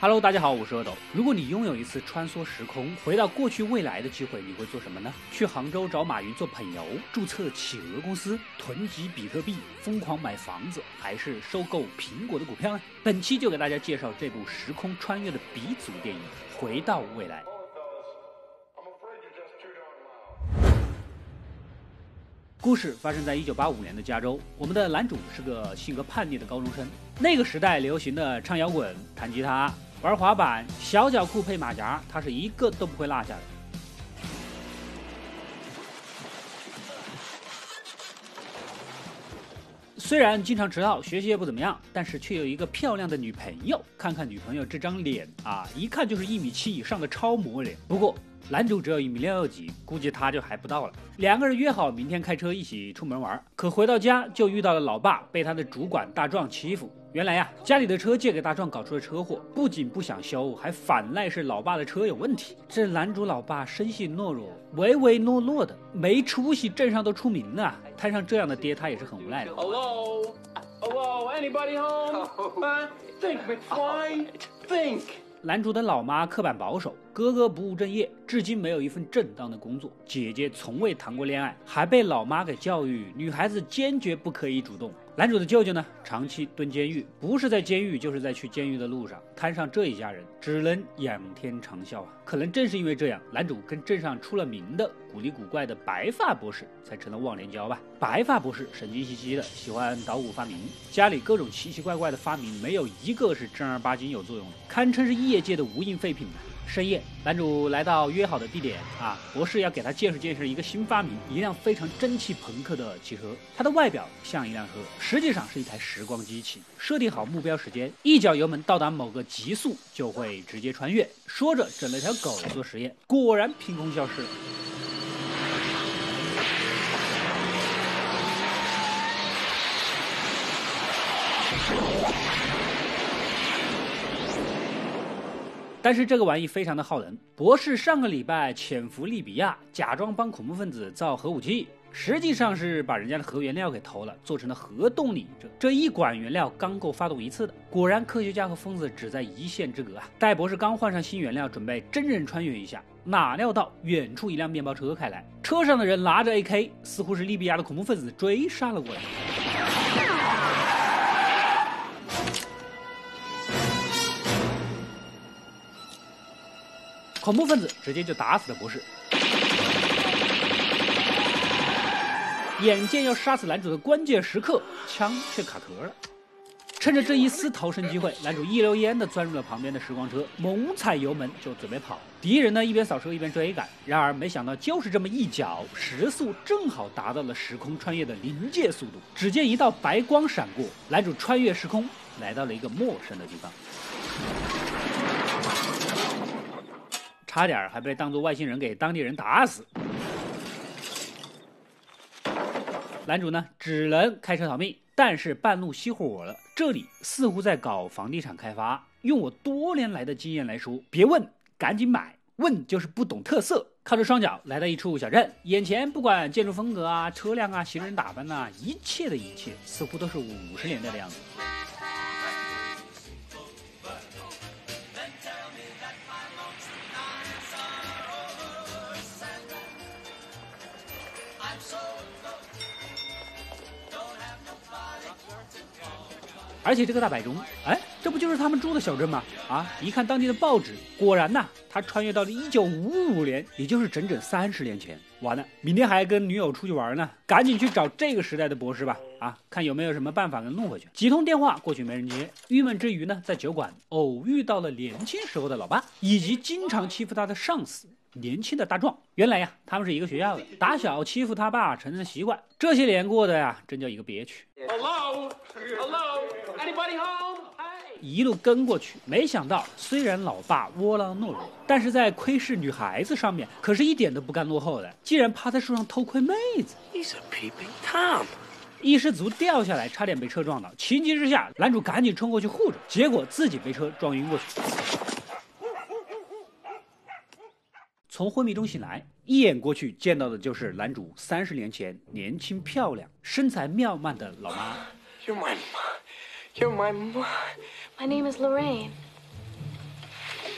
Hello，大家好，我是阿斗。如果你拥有一次穿梭时空、回到过去未来的机会，你会做什么呢？去杭州找马云做朋友，注册企鹅公司，囤积比特币，疯狂买房子，还是收购苹果的股票呢？本期就给大家介绍这部时空穿越的鼻祖电影《回到未来》。故事发生在一九八五年的加州，我们的男主是个性格叛逆的高中生。那个时代流行的唱摇滚、弹吉他。玩滑板，小脚裤配马甲，他是一个都不会落下的。虽然经常迟到，学习也不怎么样，但是却有一个漂亮的女朋友。看看女朋友这张脸啊，一看就是一米七以上的超模脸。不过男主只有一米六几，估计他就还不到了。两个人约好明天开车一起出门玩，可回到家就遇到了老爸被他的主管大壮欺负。原来呀，家里的车借给大壮搞出了车祸，不仅不想修，还反赖是老爸的车有问题。这男主老爸生性懦弱，唯唯诺诺的，没出息，镇上都出名了。摊上这样的爹，他也是很无奈的。Hello, hello, anybody home? Think, McFly. Think. 男主的老妈刻板保守，哥哥不务正业，至今没有一份正当的工作。姐姐从未谈过恋爱，还被老妈给教育，女孩子坚决不可以主动。男主的舅舅呢，长期蹲监狱，不是在监狱，就是在去监狱的路上。摊上这一家人，只能仰天长啸啊！可能正是因为这样，男主跟镇上出了名的古里古怪的白发博士才成了忘年交吧。白发博士神经兮兮的，喜欢捣鼓发明，家里各种奇奇怪怪的发明，没有一个是正儿八经有作用的，堪称是业界的无印废品。深夜，男主来到约好的地点啊，博士要给他介绍介绍一个新发明，一辆非常蒸汽朋克的汽车。它的外表像一辆车，实际上是一台时光机器。设定好目标时间，一脚油门到达某个极速，就会直接穿越。说着，整了条狗做实验，果然凭空消失了。但是这个玩意非常的耗能。博士上个礼拜潜伏利比亚，假装帮恐怖分子造核武器，实际上是把人家的核原料给投了，做成了核动力。这这一管原料刚够发动一次的。果然，科学家和疯子只在一线之隔啊！戴博士刚换上新原料，准备真人穿越一下，哪料到远处一辆面包车开来，车上的人拿着 AK，似乎是利比亚的恐怖分子追杀了过来。恐怖分子直接就打死了博士，眼见要杀死男主的关键时刻，枪却卡壳了。趁着这一丝逃生机会，男主一溜烟的钻入了旁边的时光车，猛踩油门就准备跑。敌人呢一边扫车一边追赶，然而没想到就是这么一脚，时速正好达到了时空穿越的临界速度。只见一道白光闪过，男主穿越时空，来到了一个陌生的地方。差点还被当作外星人给当地人打死。男主呢，只能开车逃命，但是半路熄火了。这里似乎在搞房地产开发。用我多年来的经验来说，别问，赶紧买。问就是不懂特色。靠着双脚来到一处小镇，眼前不管建筑风格啊、车辆啊、行人打扮呐，一切的一切似乎都是五十年代的样子。而且这个大摆钟，哎，这不就是他们住的小镇吗？啊，一看当地的报纸，果然呐，他穿越到了一九五五年，也就是整整三十年前。完了，明天还跟女友出去玩呢，赶紧去找这个时代的博士吧！啊，看有没有什么办法能弄回去。几通电话过去没人接，郁闷之余呢，在酒馆偶遇到了年轻时候的老爸，以及经常欺负他的上司。年轻的大壮，原来呀，他们是一个学校的，打小欺负他爸成了习惯，这些年过得呀，真叫一个憋屈。Hello，Hello，Anybody home？一路跟过去，没想到虽然老爸窝囊懦弱，但是在窥视女孩子上面可是一点都不甘落后的，竟然趴在树上偷窥妹子。He's a peeping Tom。一失足掉下来，差点被车撞到，情急之下，男主赶紧冲过去护着，结果自己被车撞晕过去。从昏迷中醒来，一眼过去见到的就是男主三十年前年轻漂亮、身材妙曼的老妈。You're my mom. You're my mom. My name is Lorraine.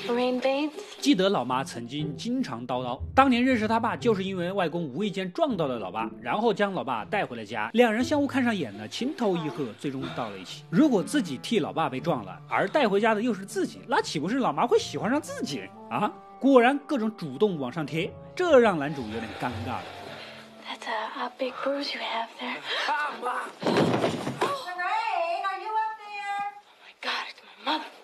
Lorraine Bates. 记得老妈曾经经常叨叨，当年认识他爸就是因为外公无意间撞到了老爸，然后将老爸带回了家，两人相互看上眼了，情投意合，最终到了一起。如果自己替老爸被撞了，而带回家的又是自己，那岂不是老妈会喜欢上自己啊？果然各种主动往上贴，这让男主有点尴尬了。That's a, a big bruise you have there. Lorraine, are you up there? Oh my God, it's my mother.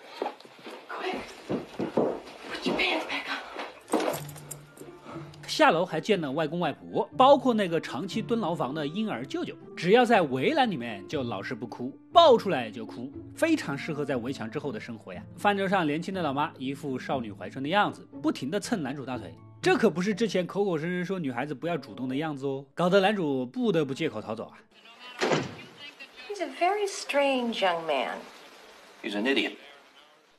下楼还见了外公外婆，包括那个长期蹲牢房的婴儿舅舅。只要在围栏里面就老是不哭，抱出来就哭，非常适合在围墙之后的生活呀。饭桌上，年轻的老妈一副少女怀春的样子，不停地蹭男主大腿。这可不是之前口口声声说女孩子不要主动的样子哦，搞得男主不得不借口逃走啊。He's a very strange young man. He's an idiot.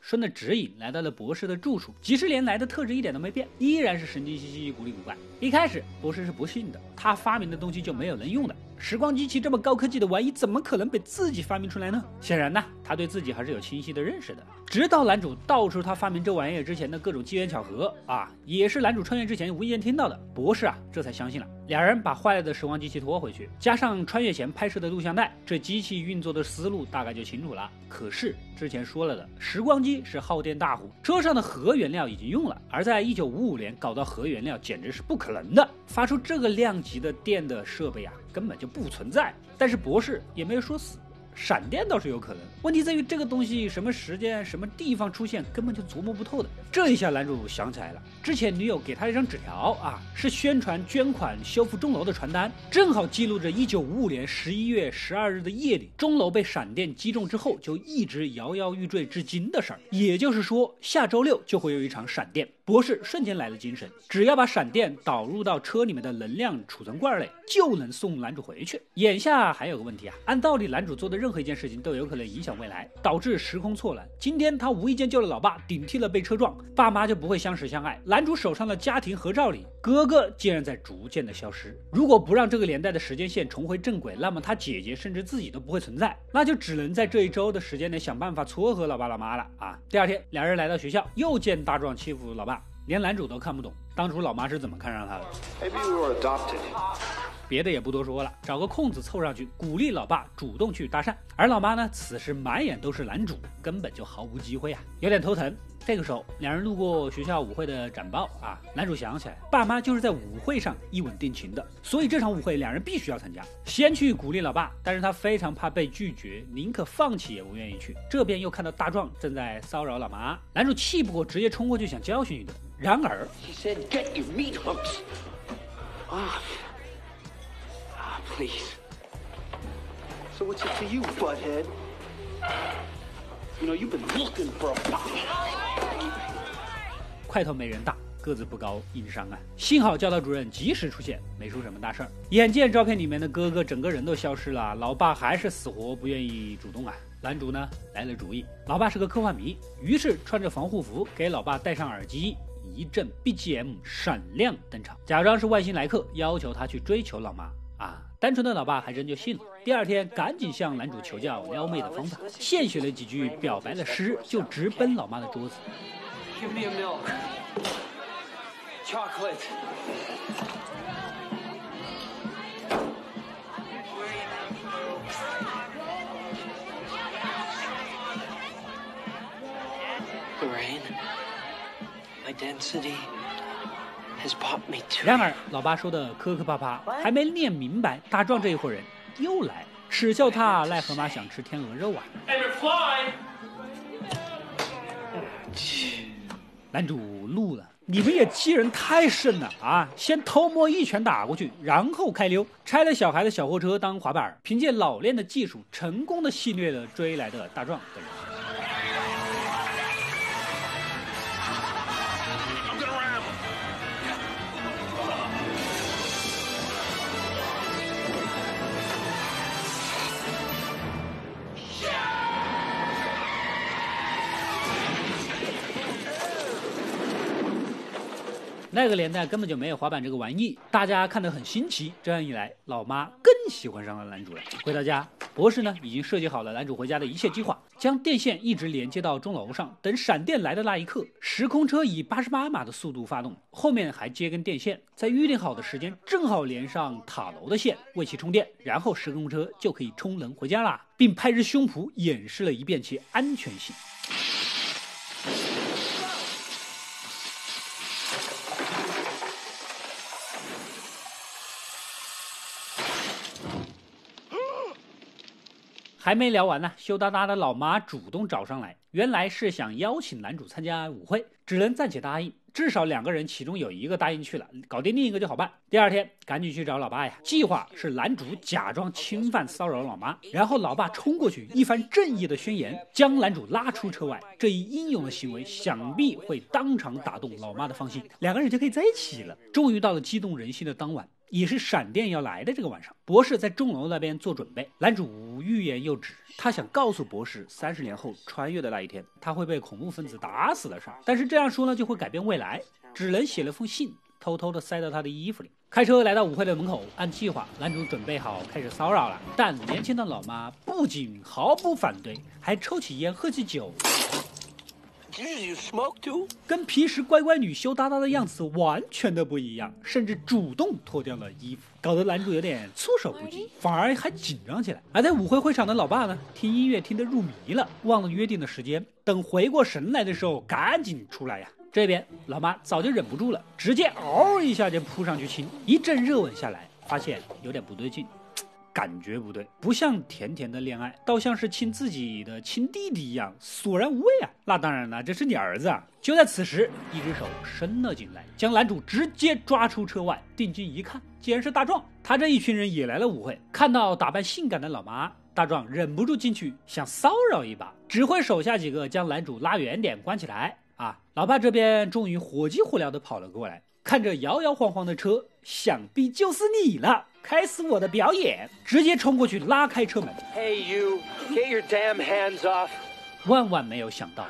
顺着指引来到了博士的住处，几十年来的特质一点都没变，依然是神经兮兮、古里古怪。一开始，博士是不信的，他发明的东西就没有能用的。时光机器这么高科技的玩意，怎么可能被自己发明出来呢？显然呢，他对自己还是有清晰的认识的。直到男主道出他发明这玩意儿之前的各种机缘巧合啊，也是男主穿越之前无意间听到的，博士啊这才相信了。两人把坏了的时光机器拖回去，加上穿越前拍摄的录像带，这机器运作的思路大概就清楚了。可是之前说了的，时光机是耗电大户，车上的核原料已经用了，而在一九五五年搞到核原料简直是不可能的，发出这个量级的电的设备啊根本就不存在。但是博士也没有说死。闪电倒是有可能，问题在于这个东西什么时间、什么地方出现，根本就琢磨不透的。这一下，男主想起来了，之前女友给他一张纸条啊，是宣传捐款修复钟楼的传单，正好记录着1955年11月12日的夜里，钟楼被闪电击中之后，就一直摇摇欲坠至今的事儿。也就是说，下周六就会有一场闪电。博士瞬间来了精神，只要把闪电导入到车里面的能量储存罐内，就能送男主回去。眼下还有个问题啊，按道理男主做的任何一件事情都有可能影响未来，导致时空错乱。今天他无意间救了老爸，顶替了被车撞，爸妈就不会相识相爱。男主手上的家庭合照里，哥哥竟然在逐渐的消失。如果不让这个年代的时间线重回正轨，那么他姐姐甚至自己都不会存在，那就只能在这一周的时间内想办法撮合老爸老妈了啊！第二天，两人来到学校，又见大壮欺负老爸。连男主都看不懂，当初老妈是怎么看上他的。Maybe we were adopted. 别的也不多说了，找个空子凑上去，鼓励老爸主动去搭讪。而老妈呢，此时满眼都是男主，根本就毫无机会啊，有点头疼。这个时候，两人路过学校舞会的展报啊，男主想起来，爸妈就是在舞会上一吻定情的，所以这场舞会两人必须要参加。先去鼓励老爸，但是他非常怕被拒绝，宁可放弃也不愿意去。这边又看到大壮正在骚扰老妈，男主气不过，直接冲过去想教训一顿。然而，He said, get your meat hooks. Please. So what's it to you, butthead? You know, you've been looking for a body. 块头没人大，个子不高，硬伤啊！幸好教导主任及时出现，没出什么大事儿。眼见照片里面的哥哥整个人都消失了，老爸还是死活不愿意主动啊。男主呢来了主意，老爸是个科幻迷，于是穿着防护服给老爸戴上耳机，一阵 BGM 闪亮登场，假装是外星来客，要求他去追求老妈。单纯的老爸还真就信了。第二天，赶紧向男主求教撩妹的方法，献学了几句表白的诗，就直奔老妈的桌子。Give me a milk. Chocolate. 然而，老爸说的磕磕巴巴，还没念明白，大壮这一伙人又来，耻笑他癞蛤蟆想吃天鹅肉啊！男主怒了，你们也欺人太甚了啊！先偷摸一拳打过去，然后开溜，拆了小孩的小货车当滑板，凭借老练的技术，成功的戏虐了追来的大壮等人。那个年代根本就没有滑板这个玩意，大家看得很新奇。这样一来，老妈更喜欢上了男主了。回到家，博士呢已经设计好了男主回家的一切计划，将电线一直连接到钟楼上，等闪电来的那一刻，时空车以八十八码的速度发动，后面还接根电线，在预定好的时间正好连上塔楼的线，为其充电，然后时空车就可以充能回家啦，并拍着胸脯演示了一遍其安全性。还没聊完呢，羞答答的老妈主动找上来，原来是想邀请男主参加舞会，只能暂且答应，至少两个人其中有一个答应去了，搞定另一个就好办。第二天赶紧去找老爸呀，计划是男主假装侵犯骚扰老妈，然后老爸冲过去一番正义的宣言，将男主拉出车外。这一英勇的行为想必会当场打动老妈的芳心，两个人就可以在一起了。终于到了激动人心的当晚。也是闪电要来的这个晚上，博士在钟楼那边做准备。男主欲言又止，他想告诉博士，三十年后穿越的那一天，他会被恐怖分子打死的事儿。但是这样说呢，就会改变未来，只能写了封信，偷偷的塞到他的衣服里。开车来到舞会的门口，按计划，男主准备好开始骚扰了。但年轻的老妈不仅毫不反对，还抽起烟，喝起酒。You smoke too? 跟平时乖乖女羞答答的样子完全都不一样，甚至主动脱掉了衣服，搞得男主有点措手不及，反而还紧张起来。而在舞会会场的老爸呢，听音乐听得入迷了，忘了约定的时间，等回过神来的时候，赶紧出来呀。这边老妈早就忍不住了，直接嗷一下就扑上去亲，一阵热吻下来，发现有点不对劲。感觉不对，不像甜甜的恋爱，倒像是亲自己的亲弟弟一样，索然无味啊！那当然了，这是你儿子啊！就在此时，一只手伸了进来，将男主直接抓出车外。定睛一看，竟然是大壮。他这一群人也来了舞会，看到打扮性感的老妈，大壮忍不住进去想骚扰一把，指挥手下几个将男主拉远点，关起来。啊，老爸这边终于火急火燎的跑了过来，看着摇摇晃晃的车，想必就是你了。开始我的表演，直接冲过去拉开车门。Hey, you, get your damn hands off! 万万没有想到，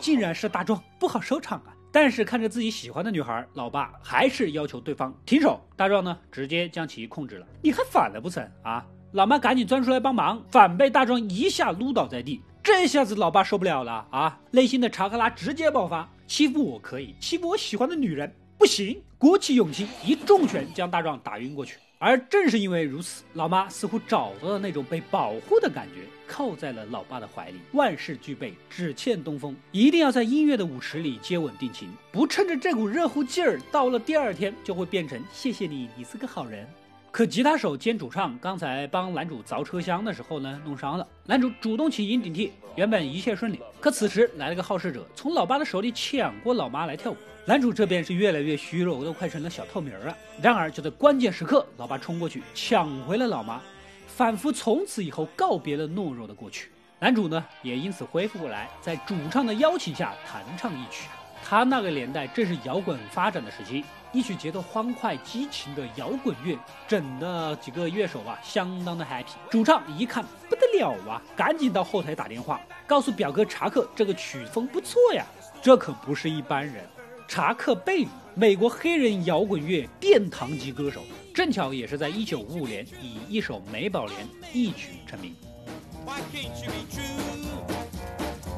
竟然是大壮，不好收场啊！但是看着自己喜欢的女孩，老爸还是要求对方停手。大壮呢，直接将其控制了。你还反了不成啊？老妈赶紧钻出来帮忙，反被大壮一下撸倒在地。这下子老爸受不了了啊！内心的查克拉直接爆发，欺负我可以，欺负我喜欢的女人不行！鼓起勇气，一重拳将大壮打晕过去。而正是因为如此，老妈似乎找到了那种被保护的感觉，靠在了老爸的怀里。万事俱备，只欠东风。一定要在音乐的舞池里接吻定情，不趁着这股热乎劲儿，到了第二天就会变成谢谢你，你是个好人。可吉他手兼主唱刚才帮男主凿车厢的时候呢，弄伤了。男主主动请缨顶替，原本一切顺利。可此时来了个好事者，从老爸的手里抢过老妈来跳舞。男主这边是越来越虚弱，都快成了小透明了。然而就在关键时刻，老爸冲过去抢回了老妈，仿佛从此以后告别了懦弱的过去。男主呢也因此恢复过来，在主唱的邀请下弹唱一曲。他那个年代正是摇滚发展的时期。一曲节奏欢快、激情的摇滚乐，整的几个乐手啊，相当的 happy。主唱一看不得了啊，赶紧到后台打电话，告诉表哥查克，这个曲风不错呀。这可不是一般人，查克贝里，美国黑人摇滚乐殿堂级歌手，正巧也是在一九五五年以一首《美宝莲》一曲成名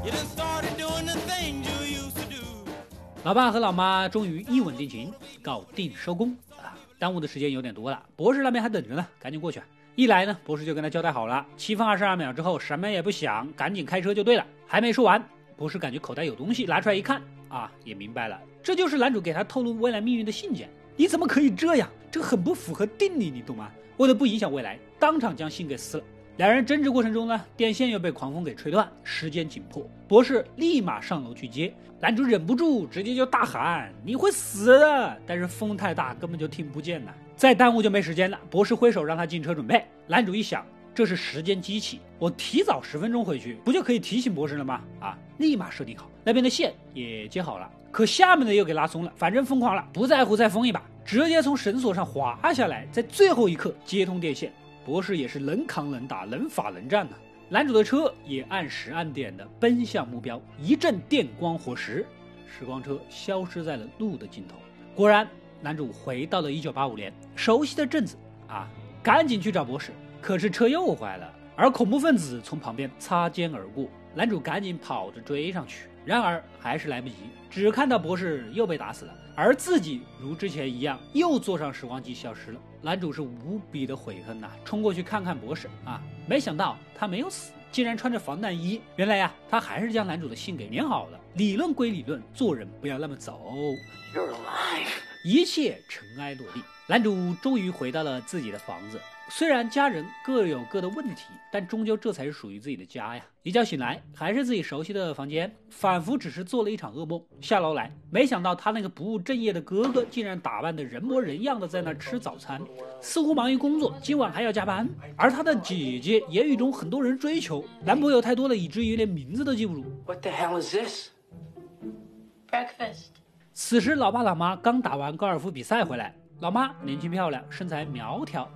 youdontstarteddoingthethanger。老爸和老妈终于一吻定情，搞定收工啊！耽误的时间有点多了，博士那边还等着呢，赶紧过去。一来呢，博士就跟他交代好了，七分二十二秒之后什么也不想，赶紧开车就对了。还没说完，博士感觉口袋有东西，拿出来一看啊，也明白了，这就是男主给他透露未来命运的信件。你怎么可以这样？这很不符合定理，你懂吗？为了不影响未来，当场将信给撕了。两人争执过程中呢，电线又被狂风给吹断，时间紧迫，博士立马上楼去接。男主忍不住直接就大喊：“你会死的！”但是风太大，根本就听不见呐。再耽误就没时间了。博士挥手让他进车准备。男主一想，这是时间机器，我提早十分钟回去，不就可以提醒博士了吗？啊，立马设定好，那边的线也接好了，可下面的又给拉松了，反正疯狂了，不在乎再疯一把，直接从绳索上滑下来，在最后一刻接通电线。博士也是能扛能打，能法能战啊。男主的车也按时按点的奔向目标，一阵电光火石，时光车消失在了路的尽头。果然，男主回到了1985年，熟悉的镇子啊，赶紧去找博士。可是车又坏了，而恐怖分子从旁边擦肩而过，男主赶紧跑着追上去，然而还是来不及，只看到博士又被打死了，而自己如之前一样又坐上时光机消失了。男主是无比的悔恨呐，冲过去看看博士啊，没想到他没有死。竟然穿着防弹衣，原来呀，他还是将男主的信给粘好了。理论归理论，做人不要那么走 you like。一切尘埃落定，男主终于回到了自己的房子。虽然家人各有各的问题，但终究这才是属于自己的家呀。一觉醒来，还是自己熟悉的房间，仿佛只是做了一场噩梦。下楼来，没想到他那个不务正业的哥哥，竟然打扮的人模人样的在那吃早餐，似乎忙于工作，今晚还要加班。而他的姐姐言语中很多人追求，男朋友太多了，以至于连名字都记不住。What the hell is this? Breakfast. 此时，老爸老妈刚打完高尔夫比赛回来，老妈年轻漂亮，身材苗条。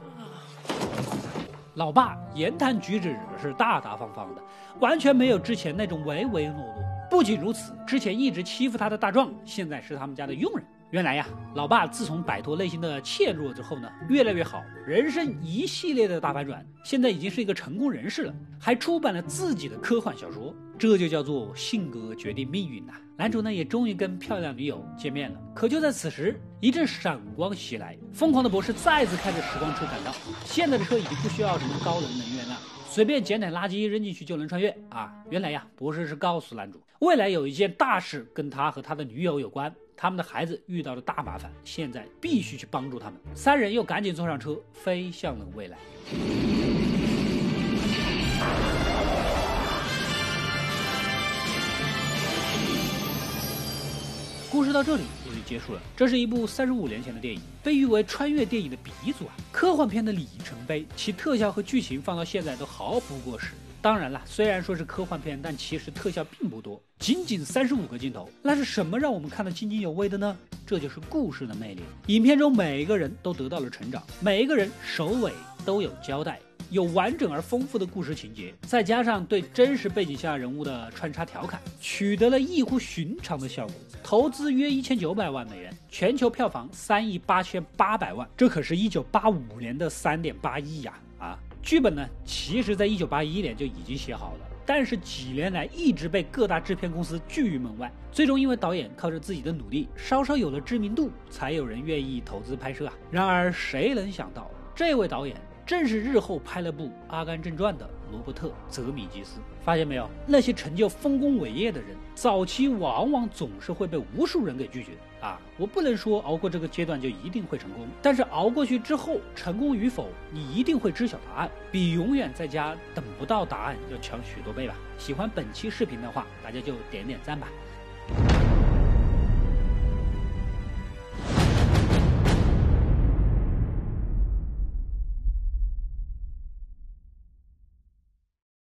老爸言谈举止是大大方方的，完全没有之前那种唯唯诺诺。不仅如此，之前一直欺负他的大壮，现在是他们家的佣人。原来呀，老爸自从摆脱内心的怯弱之后呢，越来越好，人生一系列的大反转，现在已经是一个成功人士了，还出版了自己的科幻小说，这就叫做性格决定命运呐。男主呢也终于跟漂亮女友见面了，可就在此时，一阵闪光袭来，疯狂的博士再次开着时光车赶到。现在的车已经不需要什么高能能源了，随便捡点垃圾扔进去就能穿越啊！原来呀，博士是告诉男主，未来有一件大事跟他和他的女友有关。他们的孩子遇到了大麻烦，现在必须去帮助他们。三人又赶紧坐上车，飞向了未来。故事到这里也就结束了。这是一部三十五年前的电影，被誉为穿越电影的鼻祖啊，科幻片的里程碑，其特效和剧情放到现在都毫不过时。当然了，虽然说是科幻片，但其实特效并不多，仅仅三十五个镜头。那是什么让我们看得津津有味的呢？这就是故事的魅力。影片中每一个人都得到了成长，每一个人首尾都有交代，有完整而丰富的故事情节，再加上对真实背景下人物的穿插调侃，取得了异乎寻常的效果。投资约一千九百万美元，全球票房三亿八千八百万，这可是一九八五年的三点八亿呀！啊。剧本呢，其实在一九八一年就已经写好了，但是几年来一直被各大制片公司拒于门外。最终因为导演靠着自己的努力，稍稍有了知名度，才有人愿意投资拍摄啊。然而谁能想到，这位导演正是日后拍了部《阿甘正传》的罗伯特·泽米吉斯。发现没有，那些成就丰功伟业的人，早期往往总是会被无数人给拒绝。啊，我不能说熬过这个阶段就一定会成功，但是熬过去之后，成功与否，你一定会知晓答案，比永远在家等不到答案要强许多倍吧。喜欢本期视频的话，大家就点点赞吧。